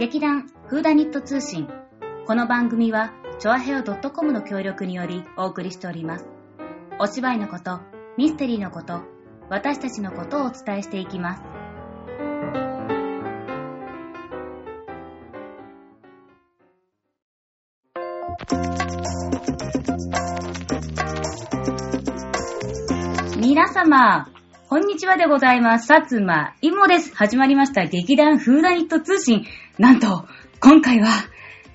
劇団フーダニット通信。この番組は、チョアヘオ .com の協力によりお送りしております。お芝居のこと、ミステリーのこと、私たちのことをお伝えしていきます。皆様、こんにちはでございます。さつまいもです。始まりました劇団フーダニット通信。なんと、今回は、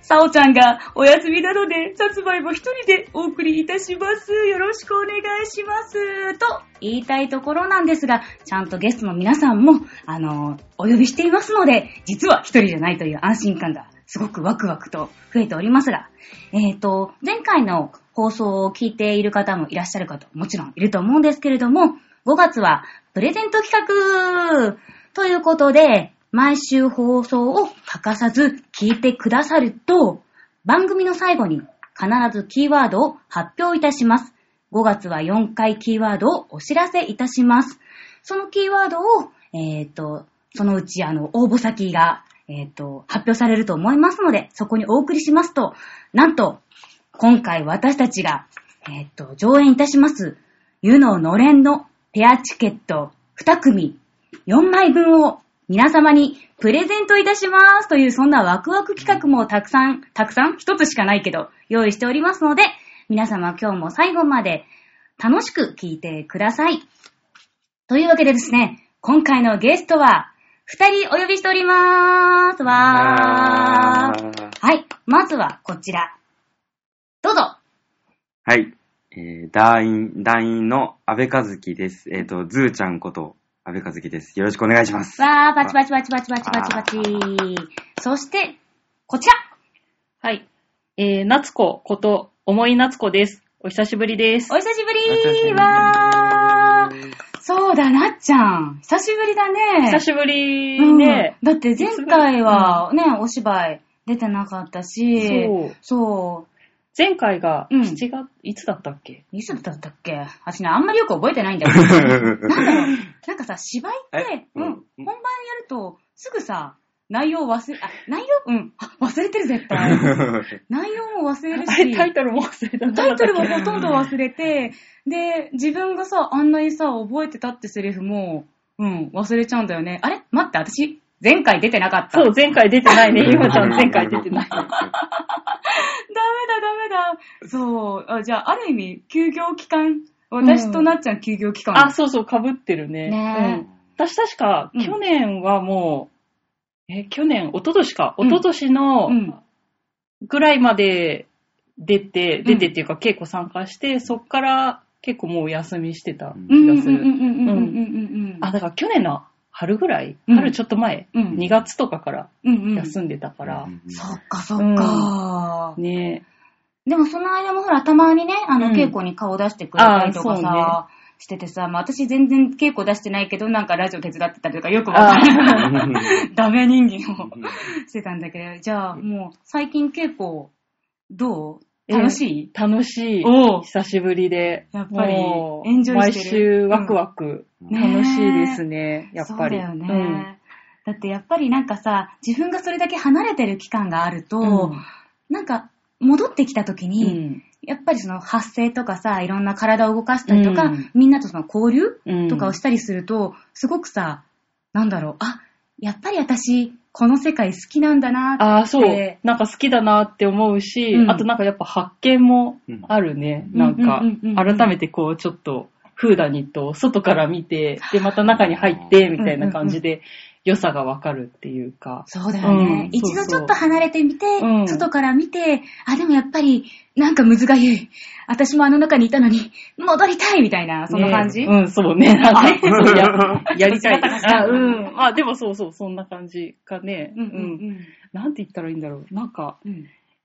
さおちゃんがお休みなので、さつまいも一人でお送りいたします。よろしくお願いします。と言いたいところなんですが、ちゃんとゲストの皆さんも、あの、お呼びしていますので、実は一人じゃないという安心感がすごくワクワクと増えておりますが、えっ、と、前回の放送を聞いている方もいらっしゃる方、もちろんいると思うんですけれども、5月はプレゼント企画ということで、毎週放送を欠かさず聞いてくださると、番組の最後に必ずキーワードを発表いたします。5月は4回キーワードをお知らせいたします。そのキーワードを、えっ、と、そのうちあの、応募先が、えっ、と、発表されると思いますので、そこにお送りしますと、なんと、今回私たちが、えっ、と、上演いたします、湯ののれんのペアチケット2組4枚分を皆様にプレゼントいたしますというそんなワクワク企画もたくさん、たくさん一つしかないけど用意しておりますので、皆様今日も最後まで楽しく聞いてください。というわけでですね、今回のゲストは二人お呼びしております。わー。はい、まずはこちら。どうぞ。はい。えー、団員、団員の安倍和樹です。えっ、と、ズーちゃんこと安倍和樹です。よろしくお願いします。わー、パチパチパチパチパチパチパチ。そして、こちら。はい。えー、夏子こと、思い夏子です。お久しぶりですお。久しぶりりわー。そうだ、なっちゃん。久しぶりだね。久しぶりね。うんだって前回はね、お芝居出てなかったし、そう。そ前回がうん。7月、いつだったっけ？う、いつだったっけ？私ね、あんまりよく覚えてないんだよ。なんだろう、なんかさ、芝居って、うん、えうん。本番やると、すぐさ、内容忘れ、あ、内容？うん、あ、忘れてる絶対。内容も忘れるあれ、し、タイトルも忘れた。タイトルもほとんど忘れて、で、自分がさ、あんなにさ、覚えてたってセリフも、うん、忘れちゃうんだよね。あれ？待って、私、前回出てなかった。そう、前回出てないね。ゆまちゃん前回出てない。ダメだ、ダメだ。そう。あじゃあ、ある意味、休業期間？私となっちゃん休業期間。あ、そうそう、被ってるね。ねうん。私確か、うん去年はもう、え、去年、一昨年か。うん一昨年のうん。ぐらいまで出て、ん出てっていうか稽古参加して、そっから結構もうお休みしてたうん気がする。うんうんうんうんうんうんうん。あ、だから去年の春ぐらい、うん。春ちょっと前、うん。2月とかからうんうん。休んでたから、そっかそっか。ね。でもその間もほら、たまにね、あの、うん。稽古に顔出してくれたりとかさ、しててさ、まあ私全然稽古出してないけど、なんかラジオ手伝ってたりとかよくわかんない。ダメ人間をしてたんだけど、じゃあもう最近稽古、どう？楽しい、楽しい。おう。久しぶりで。やっぱりもうエンジョイしてる。毎週ワクワク、うん楽しいですね、やっぱり。そうだよね。だってやっぱりなんかさ、自分がそれだけ離れてる期間があると、うんなんか戻ってきた時うに、ん。やっぱりその発声とかさ、いろんな体を動かしたりとか、うんみんなとその交流うんとかをしたりすると、すごくさ、なんだろう、あ、やっぱり私、この世界好きなんだなって。ああ、そう。なんか好きだなって思うし、うんあとなんかやっぱ発見もあるね。うんなんかうんうんうんうん、改めてこうちょっと、フーダニットを外から見て、で、また中に入って、みたいな感じで、良さがわかるっていうか。そうだよね。うん一度ちょっと離れてみて、うん外から見て、あ、でもやっぱり、なんかむずがゆい。私もあの中にいたのに、戻りたいみたいな、そんな感じ、ねうん、そうね。なんか、そうや、やりたい。あ、うん。あ、でもそうそう、そんな感じかね。うんうんなんて言ったらいいんだろう。なんか、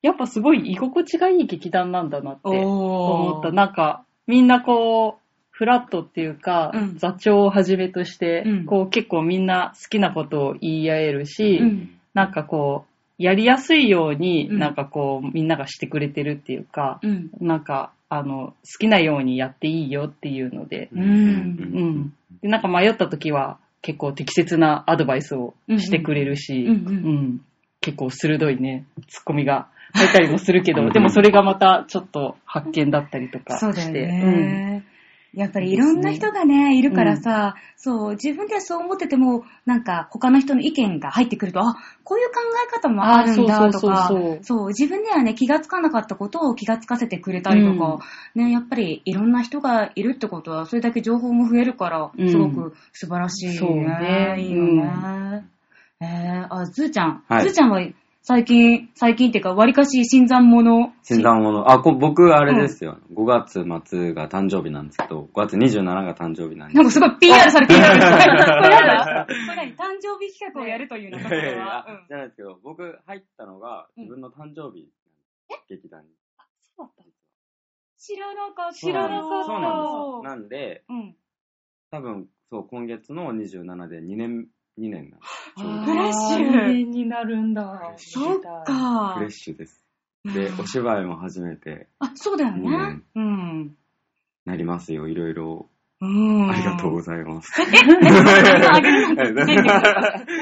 やっぱすごい居心地がいい劇団なんだなって思った。なんか、みんなこう、フラットっていうか、うん。座長をはじめとして、うん。こう結構みんな好きなことを言い合えるし、うん。なんかこう、やりやすいように、うん。なんかこう、みんながしてくれてるっていうか、うん。なんか、あの、好きなようにやっていいよっていうので、うん。うん。で、なんか迷った時は、結構適切なアドバイスをしてくれるし、うん。結構鋭いね、ツッコミが入ったりもするけど、うん。でもそれがまたちょっと発見だったりとかして。そうだよね。やっぱりいろんな人がね、いるからさ、そう、自分ではそう思ってても、なんか他の人の意見が入ってくると、あ、こういう考え方もあるんだとか、あそう自分ではね、気がつかなかったことを気がつかせてくれたりとか、ね、やっぱりいろんな人がいるってことは、それだけ情報も増えるから、うん。すごく素晴らしいね。そうね。いいよね。えー、あ、ずーちゃん。はい。ずーちゃんは最近、最近っていうか、割かし新参者。新参者。あ、こ僕、あれですよ。5月末が誕生日なんですけど、5月27が誕生日なんですなんかすごい PR されてるんですけど、これなんだ これ何誕生日企画をやるというのか、それは。うんじゃないですけど、僕入ったのが自分の誕生日、劇団に。そうだった知らなかった。知らなかったそうなんです。なんで、うん。多分、そう、今月の27で2年、2年なんフレッシュあー二年になるんだ。そっかフレッシュです。で、お芝居も初めてあ、そうだよねうん。うん。なりますよ。いろいろ。うん。ありがとうございます。ます。あげるなんて言ってんだけど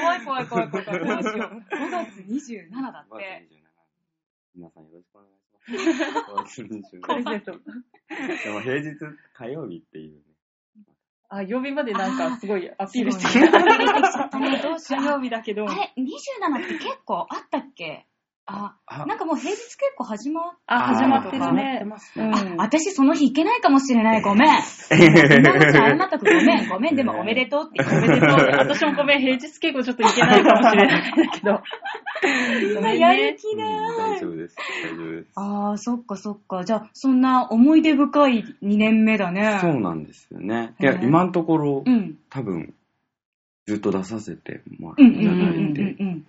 怖い怖い怖い怖い怖い。どうしよう。5月27だ5って。月27皆さんよろしくお願いします。5月27プレゼント。でも平日火曜日っていうね。あ、曜日までなんかすごいアピールしてきた。ねど うしよう火曜日だけど。あれ、27って結構あったっけ？あ、あなんかもう平日結構始まっあ、始まってる始まってね。ますね。うん。私その日行けないかもしれない。ごめん。今のうち謝ったくごめん。ごめん。でもおめでとうって言って。おめでとう。私もごめん、平日稽古ちょっと行けないかもしれないんだけど。今やる気うんない。大丈夫です。大丈夫です。ああ、そっかそっか。じゃあ、そんな思い出深い2年目だね。そうなんですよね。いや、今のところ、うん。多分、ずっと出させてもうんうんらいたうんうんだいてうん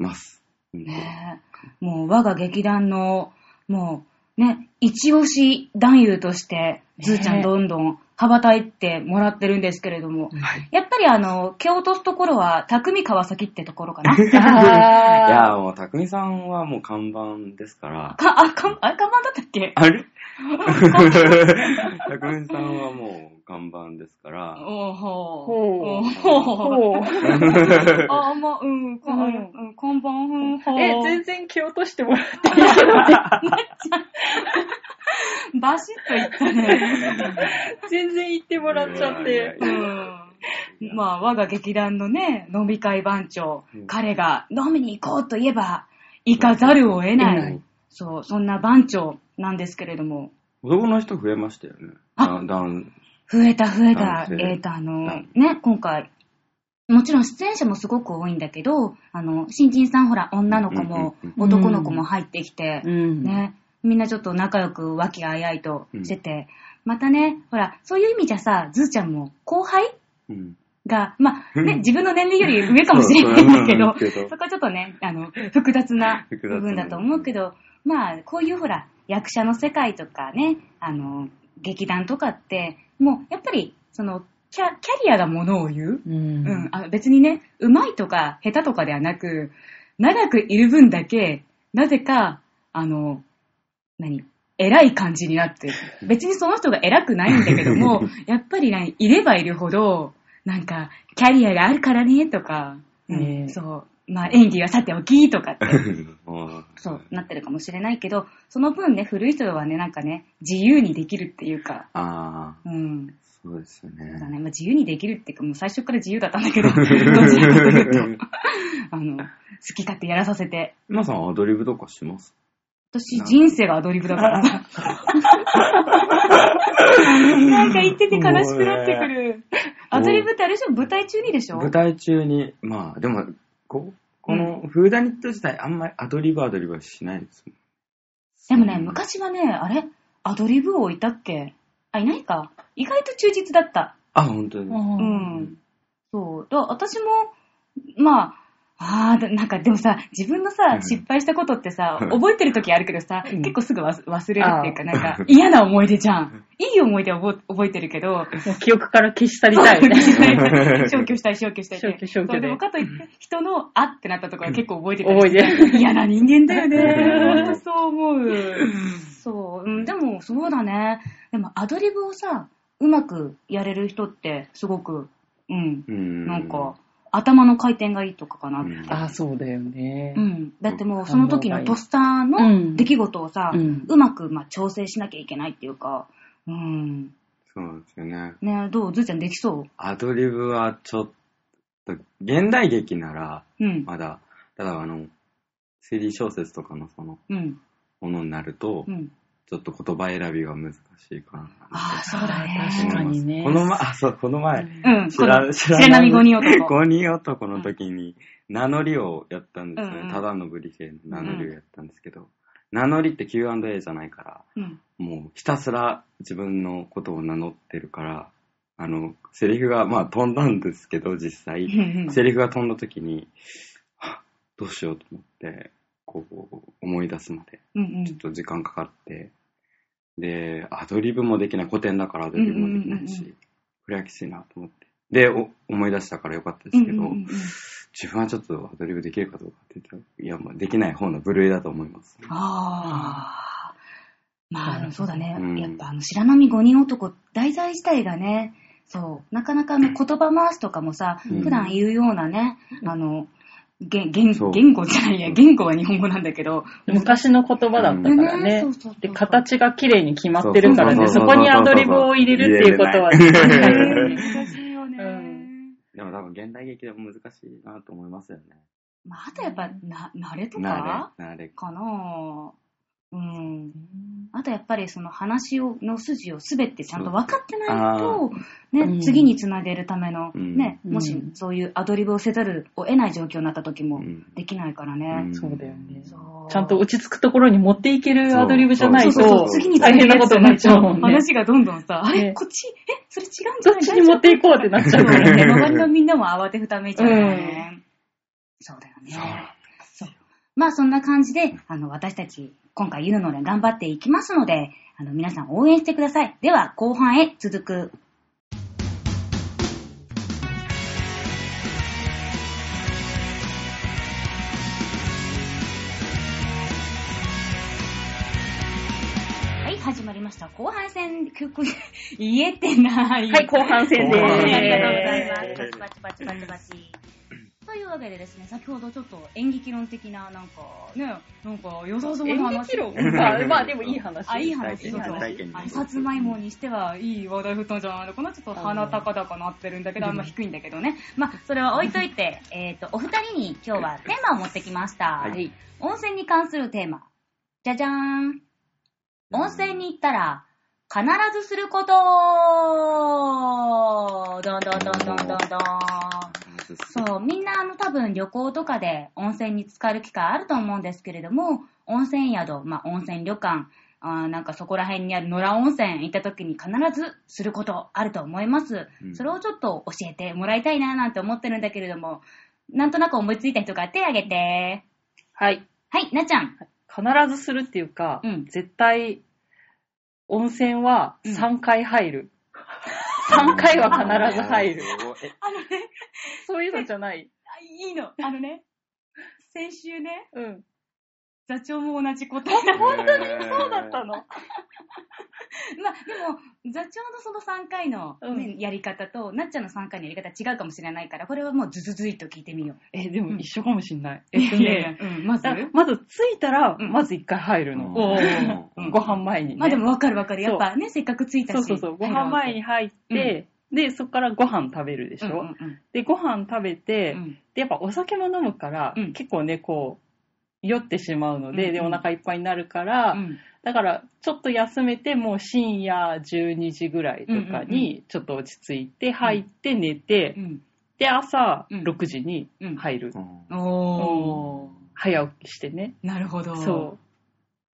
ます。うん。ねえもう我が劇団の、もうね、一押し男優として、ずーちゃんどんどん羽ばたいてもらってるんですけれども、はい。やっぱりあの、蹴落とすところは、匠川崎ってところかな。いや、あもう、たくみさんはもう看板ですから。か、あ、か、あ、看板だったっけ？あれ？たくみさんはもう看板ですから。おーほー。ほう。ほうほう。あ、まあ、うん、こうんうん、看板、うん、ほうえ、全然蹴落としてもらっていいけどね。バシッといったね。全然言ってもらっちゃってい。うん。まあ、我が劇団のね、飲み会番長、うん彼が飲みに行こうと言えば、行かざるを得ない。得ないそう、そんな番長なんですけれども、男の人増えましたよね。あだんだん。増えた増えた。えっ、と、あのはい、ね、今回、もちろん出演者もすごく多いんだけど、あの、新人さんほら、女の子も男の子も入ってきて、うん。ね、みんなちょっと仲良く和気あいあいとしてて、またね、ほら、そういう意味じゃさ、ずーちゃんも後輩うん。が、まあ、ね、うん自分の年齢より上かもしれないんだけど、そこはちょっとね、あの、複雑な複雑な部分だと思うけど、まあ、こういうほら、役者の世界とかね、あの、劇団とかって、もう、やっぱり、その、キャキャリアがものを言う。うん。うん、あ別にね、上手いとか下手とかではなく、長くいる分だけ、なぜか、あの、何？偉い感じになってる。別にその人が偉くないんだけども、やっぱりね、いればいるほど、なんか、キャリアがあるからね、とか、うんそう、まあ演技はさておき、とかって、うんそう、なってるかもしれないけど、その分ね、古い人はね、なんかね、自由にできるっていうか、ああ、うん、そうですよね。だね。まあ、自由にできるっていうか、もう最初から自由だったんだけど、どちらかというと、あの、好き勝手やらさせて。皆さんアドリブとかします？私、人生がアドリブだからさ。なんか言ってて悲しくなってくる。アドリブってあれでしょ？舞台中にでしょ？舞台中に、まあ、でも、ここのフーダニット自体あんまりアドリブアドリブはしないですもん。でもね、昔はね、あれ？アドリブ王いたっけ？あ、いないか。意外と忠実だった。あ、本当に。ううんん。そう。だ私も、まあ、ああ、だなんかでもさ、自分のさう、ん失敗したことってさ、うん覚えてる時あるけどさ、うん結構すぐ忘忘れるっていうか、なんか嫌な思い出じゃん。いい思い出は覚えてるけど、記憶から消し去りたい。消去したい、消去したい。消去消去でもかといって、人のあってなったところは結構覚えてたり覚えてる。嫌な人間だよね。ほんとそう思う。そう、うん、でもそうだね。でもアドリブをさ、うまくやれる人ってすごく、うん、うん。なんか、頭の回転がいいとかかな。うんあ、そうだよね。うん。だってもうその時のトスターの出来事をさ、ううんまくまあ調整しなきゃいけないっていうか、うん。そうですよね。ねどう？ずーちゃんできそアドリブはちょっと、現代劇なら、ううん。まだ、ただあの、推理小説とかのその、うん。ものになると、うん。ちょっと言葉選びが難しいかな。ああ、そうだね。確かにねこの前、あ、そう、この前、うん。知ら、知らなみ五人男。五人男の時に、名乗りをやったんですよね。うんうんただのブリ系の名乗りをやったんですけど、名乗りって Q&A じゃないから、うん。もうひたすら自分のことを名乗ってるから、あの、セリフが、まあ飛んだんですけど、実際。セリフが飛んだ時に、どうしようと思って、こう、思い出すまで、うんうんちょっと時間かかって、で、アドリブもできない、古典だからアドリブもできないし、うんうんうんうんこれはきついなと思って。で、お思い出したからよかったですけど、自分はちょっとアドリブできるかどうかって言ったら、いや、まあできない方の部類だと思います。ああ。まあ、あの、そうだね。うんやっぱ、あの、白波五人男、題材自体がね、そう、なかなかあの、言葉回しとかもさ、うん普段言うようなね、あの、言言そう。言語じゃないや、言語は日本語なんだけど。昔の言葉だったからね。そうそうそう。で、形が綺麗に決まってるからね、そこにアドリブを入れるっていうことはね難しいよね。うん。でも多分現代劇でも難しいなと思いますよね。まあ、あとやっぱ、な、慣れとなかれ、なれ。かなうん。あとやっぱりその話をの筋をすべてちゃんと分かってないと、ね、うん次につなげるための、うん。ね、うん。もしそういうアドリブをせざるを得ない状況になった時もうん。できないからね。うん。そうだよね。ちゃんと落ち着くところに持っていけるアドリブじゃないとそう。そうそう、次につな大げる変なことになっちゃうもんね。話がどんどんさ、あれねこっちえそれ違うんじゃない？どっちに持っていこうってなっちゃうからね。周りのみんなも慌てふためいちゃうからね。そうだよね。そう。まあそんな感じで、あの、私たち、今回言うので頑張っていきますので、あの、皆さん応援してください。では、後半へ続く。はい、始まりました。後半戦、曲、言えてない。はい、後半戦で後半戦ありがとうございーます。パチパチパチパチパチ。というわけでですね、先ほどちょっと演劇論的な、なんか、ね、なんか良さそうな演話。劇論まあ、まあでもいい話。あ、いい話、いいそうそう。体験あさつまいもにしてはいい話題振ったんじゃないのかなちょっと鼻高々なってるんだけど、あんま低いんだけどね。まあ、それは置いといて、えっと、お二人に今日はテーマを持ってきました。はい温泉に関するテーマ。じゃじゃーん。温泉に行ったら、必ずすることどんどんどんどんどんどん。そう、みんなあの多分旅行とかで温泉に浸かる機会あると思うんですけれども、温泉宿、まあ温泉旅館、あーなんかそこら辺にある野良温泉行った時に必ずすることあると思います。うんそれをちょっと教えてもらいたいななんて思ってるんだけれども、なんとなく思いついた人が手挙げて。はい。はい、なっちゃん。必ずするっていうか、うん絶対、温泉はうん3回入る。3回は必ず入る。えあのね、そういうのじゃない。あいいの。あのね、先週ね、うん。座長も同じ答え。本当にそうだったの？まあ、でも、座長のその3回の、ねうんやり方と、なっちゃんの3回のやり方違うかもしれないから、これはもうズズズイと聞いてみよう。え、でも一緒かもしんない。ええっとね、うん、まず？だまず着いたら、うんまず1回入るの。ご飯前にね。まあでもわかるわかる。やっぱね、せっかく着いたし。そうそうそう。ご飯前に入って、で、そこからご飯食べるでしょ、うんうんうんで、ご飯食べて、うんで、やっぱお酒も飲むから、うん結構ね、こう、酔ってしまうので、うんうんで、お腹いっぱいになるから、うんだから、ちょっと休めて、もう深夜12時ぐらいとかに、ちょっと落ち着いて、入って寝て、うんで、朝うん6時に入る。うんおー。早起きしてね。なるほど。そう。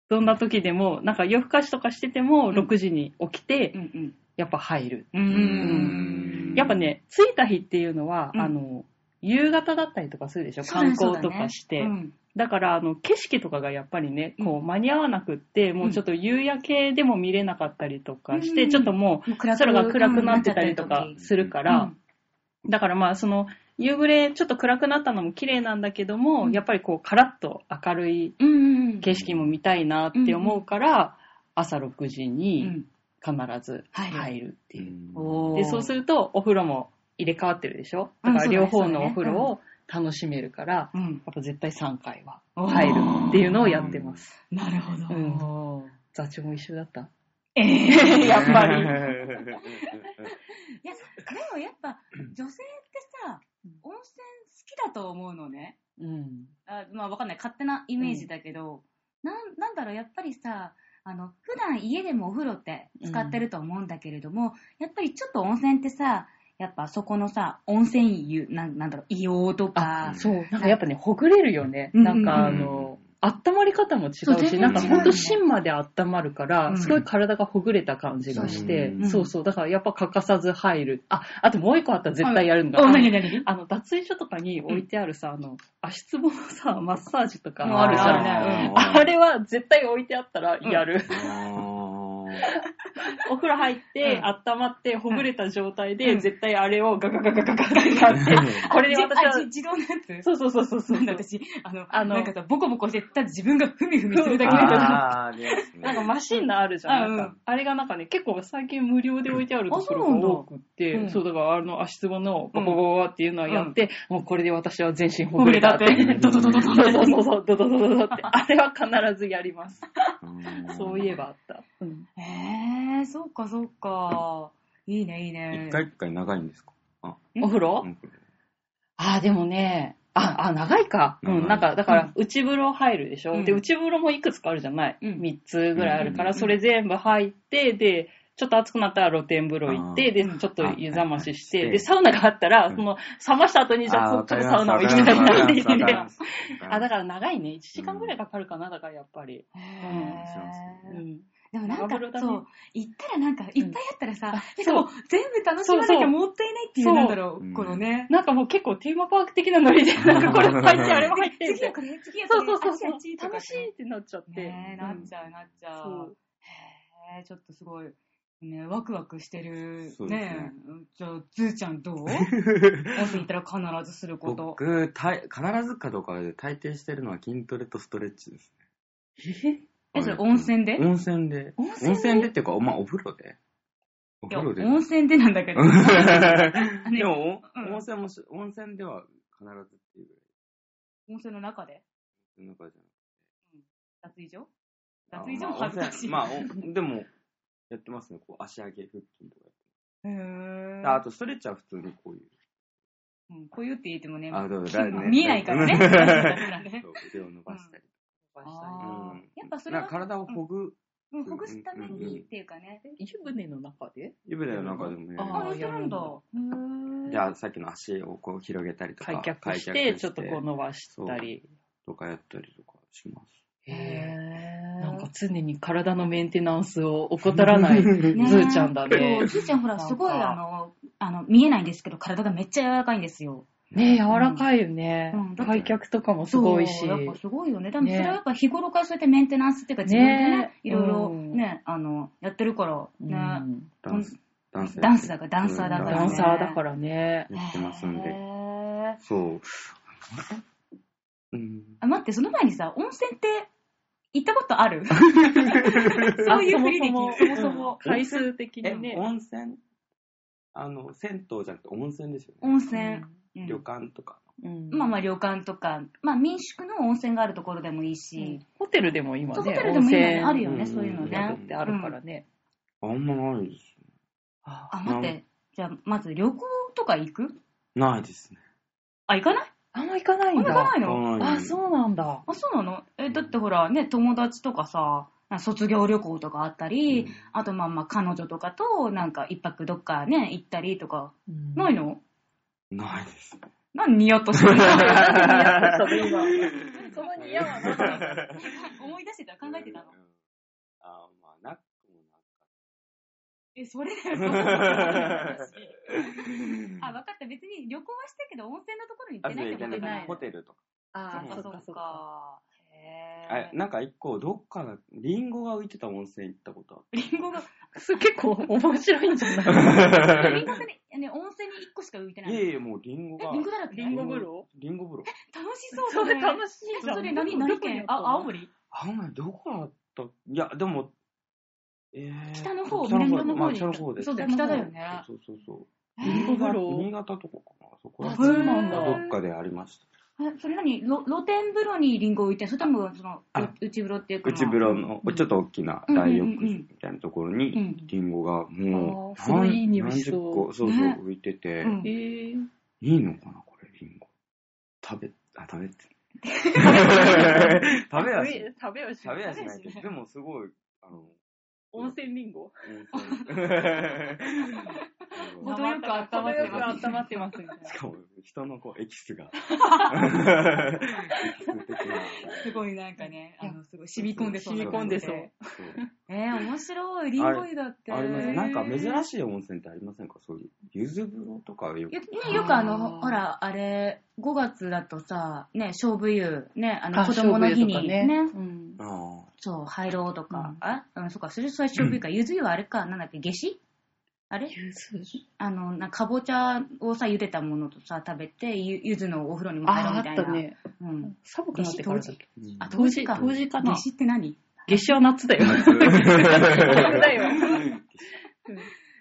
どんな時でも、なんか夜更かしとかしてても、うん6時に起きて、うんうん。やっぱ入る。うーん。やっぱね、着いた日っていうのは、うんあの、夕方だったりとかするでしょ？観光とかして。そうだねだから、あの、景色とかがやっぱりね、こうう、間に合わなくって、もうちょっと夕焼けでも見れなかったりとかして、うんちょっともう空が暗くなってたりとかするから、だからまあ、その、夕暮れちょっと暗くなったのも綺麗なんだけども、うん。やっぱりこう、カラッと明るい。景色も見たいなって思うから、朝6時うにん。必ず入るっていう。で、そうすると、お風呂も入れ替わってるでしょ？うんだから両方のお風呂を楽しめるから、うん。やっぱ絶対3回は入るっていうのをやってます。なるほど。うん。座長も一緒だった？ええ やっぱり いや、でもやっぱ、女性ってさ、温泉好きだと思うのね。うん。あまあわかんない。勝手なイメージだけど、なん、なんだろう、やっぱりさ、あの、普段家でもお風呂って使ってると思うんだけれども、やっぱりちょっと温泉ってさ、やっぱそこのさ、温泉湯、なんなんだろう、硫黄とか。あ、、そう。なんかやっぱね、ほぐれるよね。うん。なんかあうん。の、温まり方も違うし、なんかほんと芯まで温まるから、うん。すごい体がほぐれた感じがして、うん。そうそう。だからやっぱ欠かさず入る。あ、あともう一個あった。ら絶対やるのが、あ、あのなになにあの、脱衣所とかに置いてあるさ、あの、足つぼのさ、マッサージとかうんあるじゃん。あれは絶対置いてあったらやる。あ お風呂入って、うん温まって、ほぐれた状態で、うん絶対あれをガガガガガガガってやって、これで私は自動のやつ？そうそうそうそうそう。なんだ私、あの、あのなんかさ、ボコボコして、ただ自分がふみふみするだーけだあー、ありますねなんかマシンのあるじゃん。うんなんかあれがなんかね、結構最近無料で置いてあるところが多くって、うんそうだからあの足つぼのババババっていうのをやって、もうこれで私は全身ほぐれたって。ほぐれたってドドドドドそうそうそう、ドドドドドって。あれは必ずやります。うんそういえばあった。うんへえー、そっかそっか。いいね、いいね。一回一回長いんですか？あ、お風呂、うん。あ、でもね、あ、あ、長いか。う長い。ん、なんか、だから、内風呂入るでしょ、うん。で、内風呂もいくつかあるじゃない、うん。三 ?3 つぐらいあるから、うん。それ全部入って、で、ちょっと暑くなったら露天風呂行って、で、うんちょっと湯冷ましして、あで、サウナがあったら、うん。その、冷ました後に、じゃあ、ちょっとサウナも行きたいなって言ってて。わかりますあ、だから長いね。1時間ぐらいかかるかな、だからやっぱり。へー。うん。でもなんかねそう、行ったらなんか、いっぱいあったらさ、あなんかもう全部楽しまなきゃもったいないっていう、そうなんだろう、うんこのね。なんかもう結構テーマパーク的なノリで、なんかこれも入って、あれも入って、次はこれ、次はそこれ、うそうそうあっちあっちとか楽しいってなっちゃって。ねえ、なっちゃう、なっちゃ。そうう。へえ、ちょっとすごい、ね、ワクワクしてる。そうですねねえ。じゃあ、ズーちゃんどう？温泉行ったら必ずすること。僕、たい必ずかどうかで大抵してるのは筋トレとストレッチですね。ええ、それ温泉で？温泉で。温泉で？っていうか、まあ、お風呂で。おいや風呂で。温泉でなんだけど。でも、うん温泉もし、温泉では必ずっていうぐ温泉の中で？らいの中じ脱衣所？ゃ脱衣所も恥ずかしい。まあ、温泉まあ、おでも、やってますね。こう、足上げ腹筋とかやってへーます。ああと、ストレッチは普通にこういう。うんこういうって言ってもね、あ、見えないからね。そう腕を伸ばしたりとか。あーうんやっぱそれは体をほぐ、うんほぐすためにっていうかね。湯船の中で？湯船の中でもやりああ、やるんだ。じゃあ、さっきの足をこう広げたりとか。開脚し開て、脚ちょっとこう伸ばしたり。とかやったりとかします。へなんか常に体のメンテナンスを怠らない ズねーちゃんだねそう。ズーちゃんほら、すごいあの、あの、見えないんですけど、体がめっちゃ柔らかいんですよ。ね柔らかいよねうん開脚とかもすごいし。やっぱすごいよね。でもそねれはやっぱ日頃からそうやってメンテナンスっていうか自分でねね、いろいろうんね、あの、やってるから、うね。んダンス、ダンス。ダンスだからダンサーだからねダンサーだからね。やってますんへで。ーそう。うん。あ、待って、その前にさ、温泉って行ったことある？そういうふりできそもそもそもそも回数的えに、ね。温泉？あの、銭湯じゃなくて温泉ですよね。温泉。うん旅館とか。うんまあまあ旅館とか、まあ民宿の温泉があるところでもいいし、ホテルでも今ね、ホテルでも今ね、温あるよね、うんそういうの泉宿っね。てあるからね。あんまないです。ああ、待って。じゃあ、まず旅行とか行く？ないですね。あ、行かない？あんま行かないんだ。あんま行かないの？ないあ、そうなんだ。あ、そうなの？え、だってほら、ね、友達とかさ、卒業旅行とかあったり、うんあとまあまあ彼女とかとなんか一泊どっかね、行ったりとか、ないの？ないです。何ニヤッとしてるの？なんでニヤッとしたの？今 そのニヤは何思い出してた？考えてたの？うんあまあ、なくもえ、それだよ、あ、分かった。別に旅行はしたけど、温泉のところに行あ、ってないってそういけないことか。ホテルとか。あー、そっかそっかそっか。か。へあなんか一個、どっかが、リンゴが浮いてた温泉行ったことあー。リンゴが、それ結構面白いんじゃない？る。リンゴってね、ね温泉に1個しか浮いてないい。やいや、もうリンゴが。えリンゴだらけリンゴ風呂？リンゴ風呂。楽しそうそれね楽しいじゃん。それ何、何県？あ、青森？あんまりどこだった？いや、でも、えー、北の方北の方南の方にまあ北の方です。そうだよ北だよねそうそうそう。リンゴ風呂？新潟とかかな？そこらあ辺そうなんだどっかでありました。えそれ何？ろ露天風呂にリンゴを置いて、それとも、その、内風呂っていうか。内風呂のうんちょっと大きな大浴場みたいなところうんに、リンゴがもう、何十個、そうそうね。浮いてて、いいのかな、これ、リンゴ。食べ、あ、食べて。食べはし、食べはし食べはしないけど、でもすごい、あの、温泉リンゴ温泉 程よく温まってます程よく温まってますみたいな。しかも、人のこう、エキスが。すごいなんかね、あの、すごい染み込んでそうな染み込んでそうえー、面白い。リンゴ湯だって。あります。なんか珍い。しい温泉ってありませんか？そういう。柚子風呂とかよく。よね、よくあの、ほら、あれ、5月だとさ、ね、勝負湯、ね、あの、あ子供の日に、ね、うんあそう、入ろうとか、うん。あ、うん、そっか、それそれ勝負湯か、ゆず湯はあれか、なんだっけ、夏至あれ？あの、なんかかぼちゃをさ、茹でたものとさ、食べて、ゆゆずのお風呂にも入ろうあ、あみいな。ったたね。うん。寒くなってからだっけーあ、冬至か。冬至かな。夏至って何？夏至は夏だよ。夏それだよ。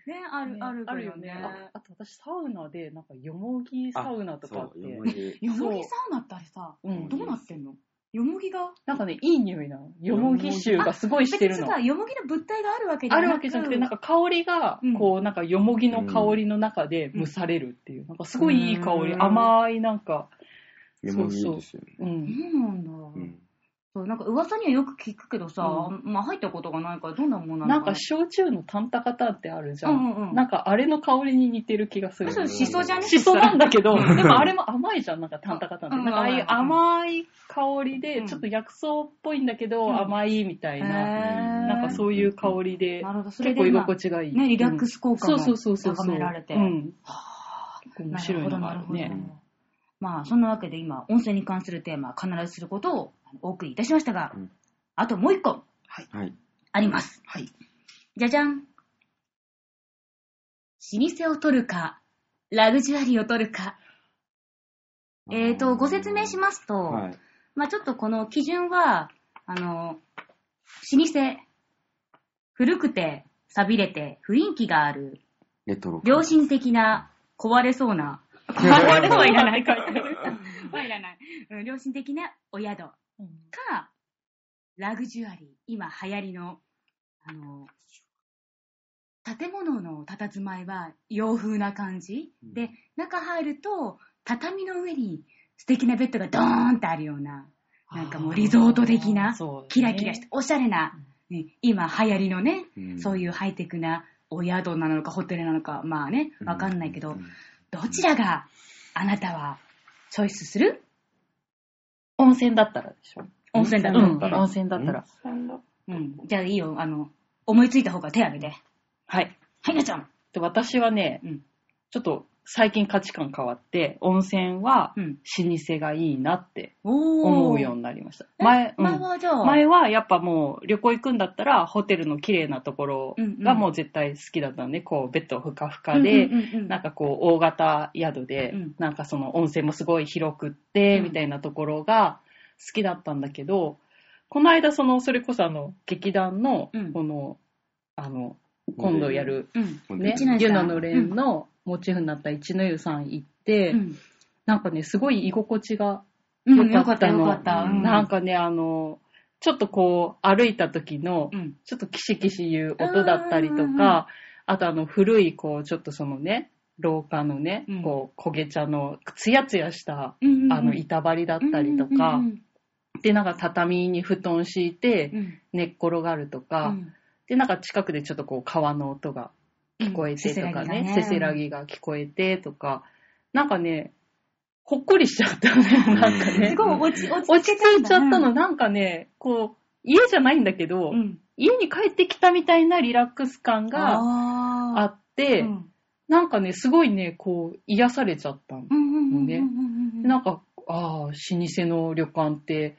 ね、ある、あるあるよね。ああと私サウナで、なんかよもぎサウナとかあって。よ、もぎ。よもぎサウナってあれさ、うん。どうなってんの？よもぎがなんかね、いい匂いなの。よもぎ臭がすごいしてるの。別にさ、よもぎの物体があるわけじゃなくあるわけじゃなくて、なんか香りがうん、こう、なんかよもぎの香りの中で蒸されるっていう、なんかすごいいい香り、うん甘いなんか、よもぎいいですよね。う。そうんなんだ。うんそう、なんか噂にはよく聞くけどさ、うまあ入ったことがないからどんなもんなのかなんか焼酎のタンタカタンってあるじゃん。うんうんうんなんかあれの香りに似てる気がする。そう、しそじゃね？しそなんだけど、でもあれも甘いじゃん、なんかタンタカタンって。うんなんかああいう甘い香りうで、んちょっと薬草っぽいんだけど、うん甘いみたいな、へーなんかそういう香りで、なるほど、それ結構居で、まあ心地がいい。ね、リラックス効果もそうそうそうそう。高められて。うん。はあ面白いのがあるなるほど、なるね。ほど。まあ、そんなわけで今、温泉に関するテーマは必ずすることをお送りいたしましたが、うんあともう一個はい。あります。はい。じゃじゃん。老舗を取るか、ラグジュアリーを取るか。えーと、ご説明しますと、はい。まあちょっとこの基準は、あの、老舗、古くて、錆びれて、雰囲気がある、レトロ。良心的な、壊れそうな、壊れそうはいらない。は いらない。うん良心的なお宿か、ラグジュアリー、今流行りの、あの、建物の佇まいは洋風な感じ、うん。で、中入ると、畳の上に素敵なベッドがドーンってあるような、なんかもうリゾート的な、そうキラキラして、おしゃれな、ね今流行りのね、うん。そういうハイテクなお宿なのかホテルなのか、まあね、わかんないけど、うん。どちらがあなたはチョイスする？温泉だったらでしょ？温泉だうん、と。温泉だったら。うん。じゃあいいよ、あの、思いついた方が手挙げて。はい。はい、なちゃん。で私はね、うん。ちょっと最近価値観変わって、温泉はうん。老舗がいいなって。思うようになりました。前、前、前うん。はじゃあ、前はやっぱもう旅行行くんだったらホテルの綺麗なところがもう絶対好きだったので、こうベッドふかふかで、うんうんうんうん。なんかこう大型宿で、うん。なんかその温泉もすごい広くって、うん。みたいなところが好きだったんだけど、この間その、それこそあの、劇団のうん、この、あの、今度やる、うん。ね、一ノ湯さんユナのれん。のモチーフになった一の湯さん行って、うん。なんかね、すごい居心地がうん、よかったたよかった。うん。なんかね、あの、ちょっとこう、歩いた時の、うん。ちょっとキシキシ言う音だったりとか、あとあの、古い、こう、ちょっとそのね、廊下のねうん、こう、焦げ茶の、ツヤツヤした、うんあの、板張りだったりとか、で、なんか畳に布団敷いてう、ん、寝っ転がるとか、うん。で、なんか近くでちょっとこう、川の音が聞こえてとかね、せせらぎが聞こえてとか、なんかね、ほっこりしちゃった。ね、なんかね。す。ごい落ち、落ち落ち着いちゃったの、うんなんかね、こう、家じゃないんだけど、うん。家に帰ってきたみたいなリラックス感がああって、うん。なんかね、すごいね、こう、癒されちゃったの。ね。うんなんか、ああ、老舗の旅館って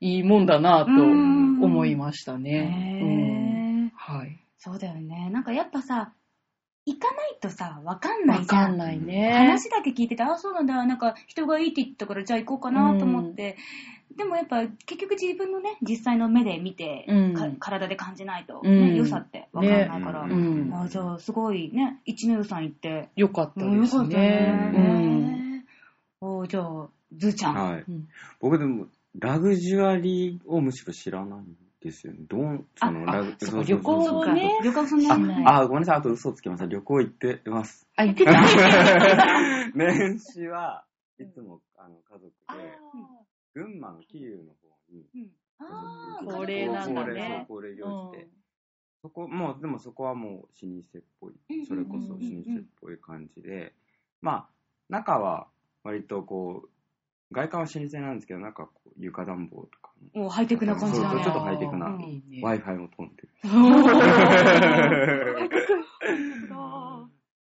いいもんだなとうん思いましたへね。うん。ーはい。そうだよね。なんかやっぱさ、行かないとさ、わかんないじゃん。わかんないね。話だけ聞いてて、あ、そうなんだ、なんか人がいいって言ったからじゃあ行こうかなと思って、でもやっぱ結局自分のね、実際の目で見て、うんか体で感じないと、うんね良さってわかんないから。ねうん。あじゃあ、すごいね、一の湯さん行って、よかったうんですよかったね。ね。おじゃあ、ずーちゃん。はい。うん僕でも、ラグジュアリーをむしろ知らないんですよね。どう、その、あラグ、そうか旅行をね旅行そんなにない。あ、あ、ごめんなさい。あと嘘つきました。旅行行ってます。あ、言ってた 年始はいつも、あの、家族あで、群馬の桐生の方に、うんあー恒例なんだね恒例行事で、そこ、もう、でもそこはもう老舗っぽい。それこそ老舗っぽい感じで、まあ、中は割とこう、外観は老舗なんですけど、中はこう床暖房とかも、もうハイテクな感じだね。ちょっとハイテクなうんいいね。Wi-Fi も飛んでる。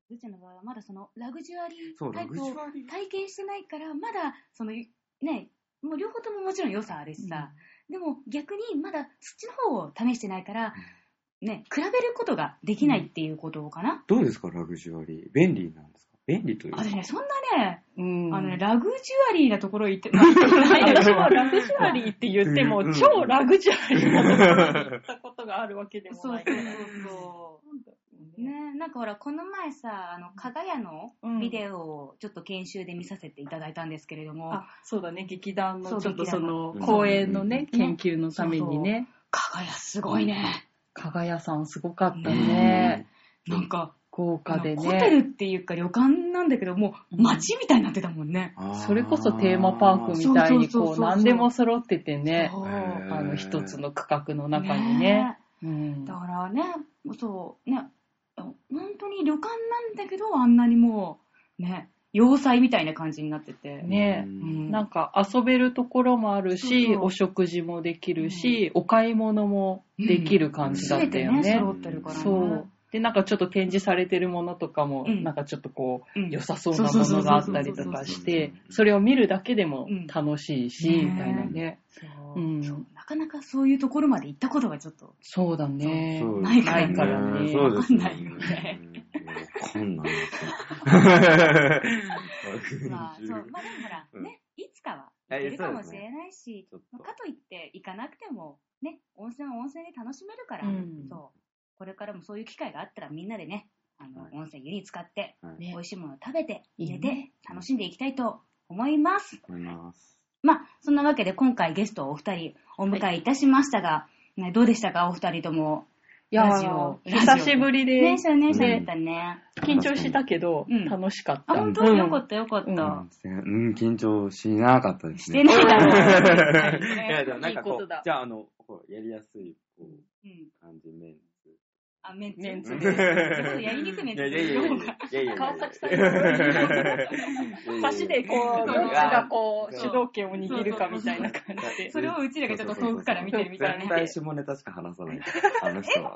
ずーちゃんの場合はまだそのラグジュアリータイプをュアリー。体験してないから、まだ、その、ね、もう両方とももちろん良さあるしさ、でも逆にまだそっちの方を試してないから、ね、比べることができないっていうことかな。どうですか、ラグジュアリー。便利なんですか？便利というか。私ね、そんなね、うん。あのね、ラグジュアリーなところ行ってないない私もラグジュアリーって言っても、うん。超ラグジュアリー。なところに行ったことがあるわけでもそうない。そう。そうそう。ね、なんかほら、この前さ、あの、かがやのうん。ビデオをちょっと研修で見させていただいたんですけれども、あ、そうだね、劇団のちょっとその公演のね、うん。研究のためにね、かがやすごいね。加賀屋さんすごかったね。ね。なんか、豪華であのホテルね。っていうか旅館なんだけど、もう街みたいになってたもんね。それこそテーマパークみたいにこう何でも揃っててね、あの一つの区画の中にね。うんだからね、そう、ね、本当に旅館なんだけど、あんなにもう、ね、要塞みたいな感じになってて。ねうんなんか遊べるところもあるし、そうそうお食事もできるし、お買い物もできる感じだったよ全てね、ね。揃ってるからね。そう。で、なんかちょっと展示されてるものとかも、うんなんかちょっとこう、うん良さそうなものがあったりとかして、それを見るだけでも楽しいし、うんみたいなね。そううんそうなかなかそういうところまで行ったことがちょっと。そうだね。そうないからないからねそうですねわかんないよね。わかんないですね。まあ、そう。まあでもほら、うんね、いつかはあ行けるかもしれないし、ちょっとまあかといって行かなくても、ね、温泉は温泉で楽しめるから、うんそう。これからもそういう機会があったらみんなでね、あの、はい温泉湯に浸かって、はいね美味しいものを食べて、寝て、楽しんでいきたいと思います。思います。まあ、そんなわけで今回ゲストをお二人お迎えいたしましたが、ねどうでしたか？お二人とも。いやラジオー久しぶりで、ね、そうね、ね喋ったね。緊張したけど、うん楽しかった。あ、本当？うんよかったよかった。うん、緊張しなかったですね。してないだろう。いや、でもなんかこうじゃあ、あの、やりやすい、こう、うん感じ、メンツ。あ、メンツ。メンツちょっとやりにくいメンツいやいやいやいや。いやいや川崎さん差でこう、どっちがこう、主導権を握るかみたいな感じで。それをうちらがちょっと遠くから見てるみたいな。絶対下ネタしか話さない。あの人。は。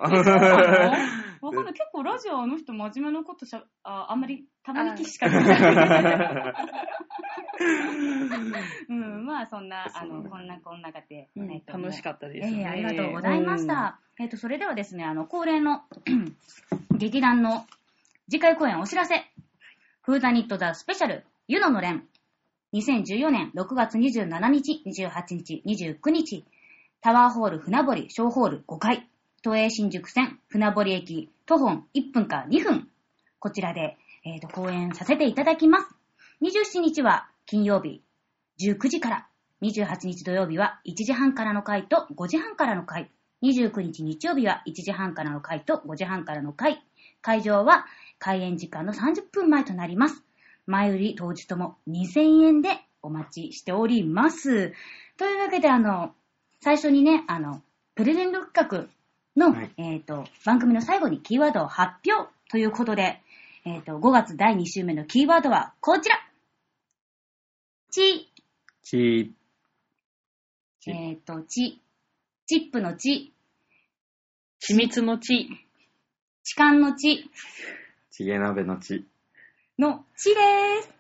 わかんない。結構ラジオあの人真面目なことしゃ、ああんまりたまに聞きしかない。うん、まあそんな、あの、こんなこんなかで、うんえっと楽しかったですね。ええありがとうございました。えっ、と、それではですね、あの、恒例の 劇団の次回公演お知らせ。フーダニットザスペシャル、湯ののれん。2014年6月27日、28日、29日、タワーホール船堀小ホール5階、都営新宿線船堀駅徒歩1分か2分。こちらで、えっ、と、公演させていただきます。27日は金曜日19時から、28日土曜日は1時半からの回と5時半からの回、29日日曜日は1時半からの回と5時半からの回、会場は開演時間の30分前となります。前売り当日とも2000円でお待ちしております。というわけで、あの、最初にね、あの、プレゼント企画の、はい。えっ、と、番組の最後にキーワードを発表ということで、えっ、と、5月第2週目のキーワードはこちら。ち、ち、ちえっ、と、ち、チップのち、緻密の地。痴漢のちちげ鍋のち。のちです。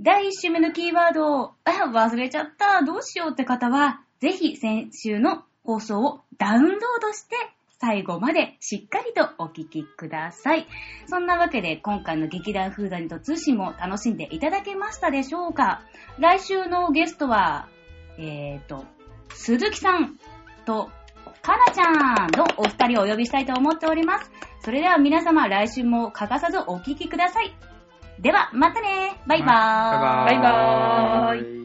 第1週目のキーワードを、あ、忘れちゃった、どうしようって方は、ぜひ先週の放送をダウンロードして、最後までしっかりとお聞きください。そんなわけで、今回の劇団フーダニット通信も楽しんでいただけましたでしょうか来週のゲストは、ええっ、と、鈴木さんと、かなちゃんのお二人をお呼びしたいと思っております。それでは皆様、来週も欠かさずお聞きください。では、またねバイバーイバイバーイバイバーイ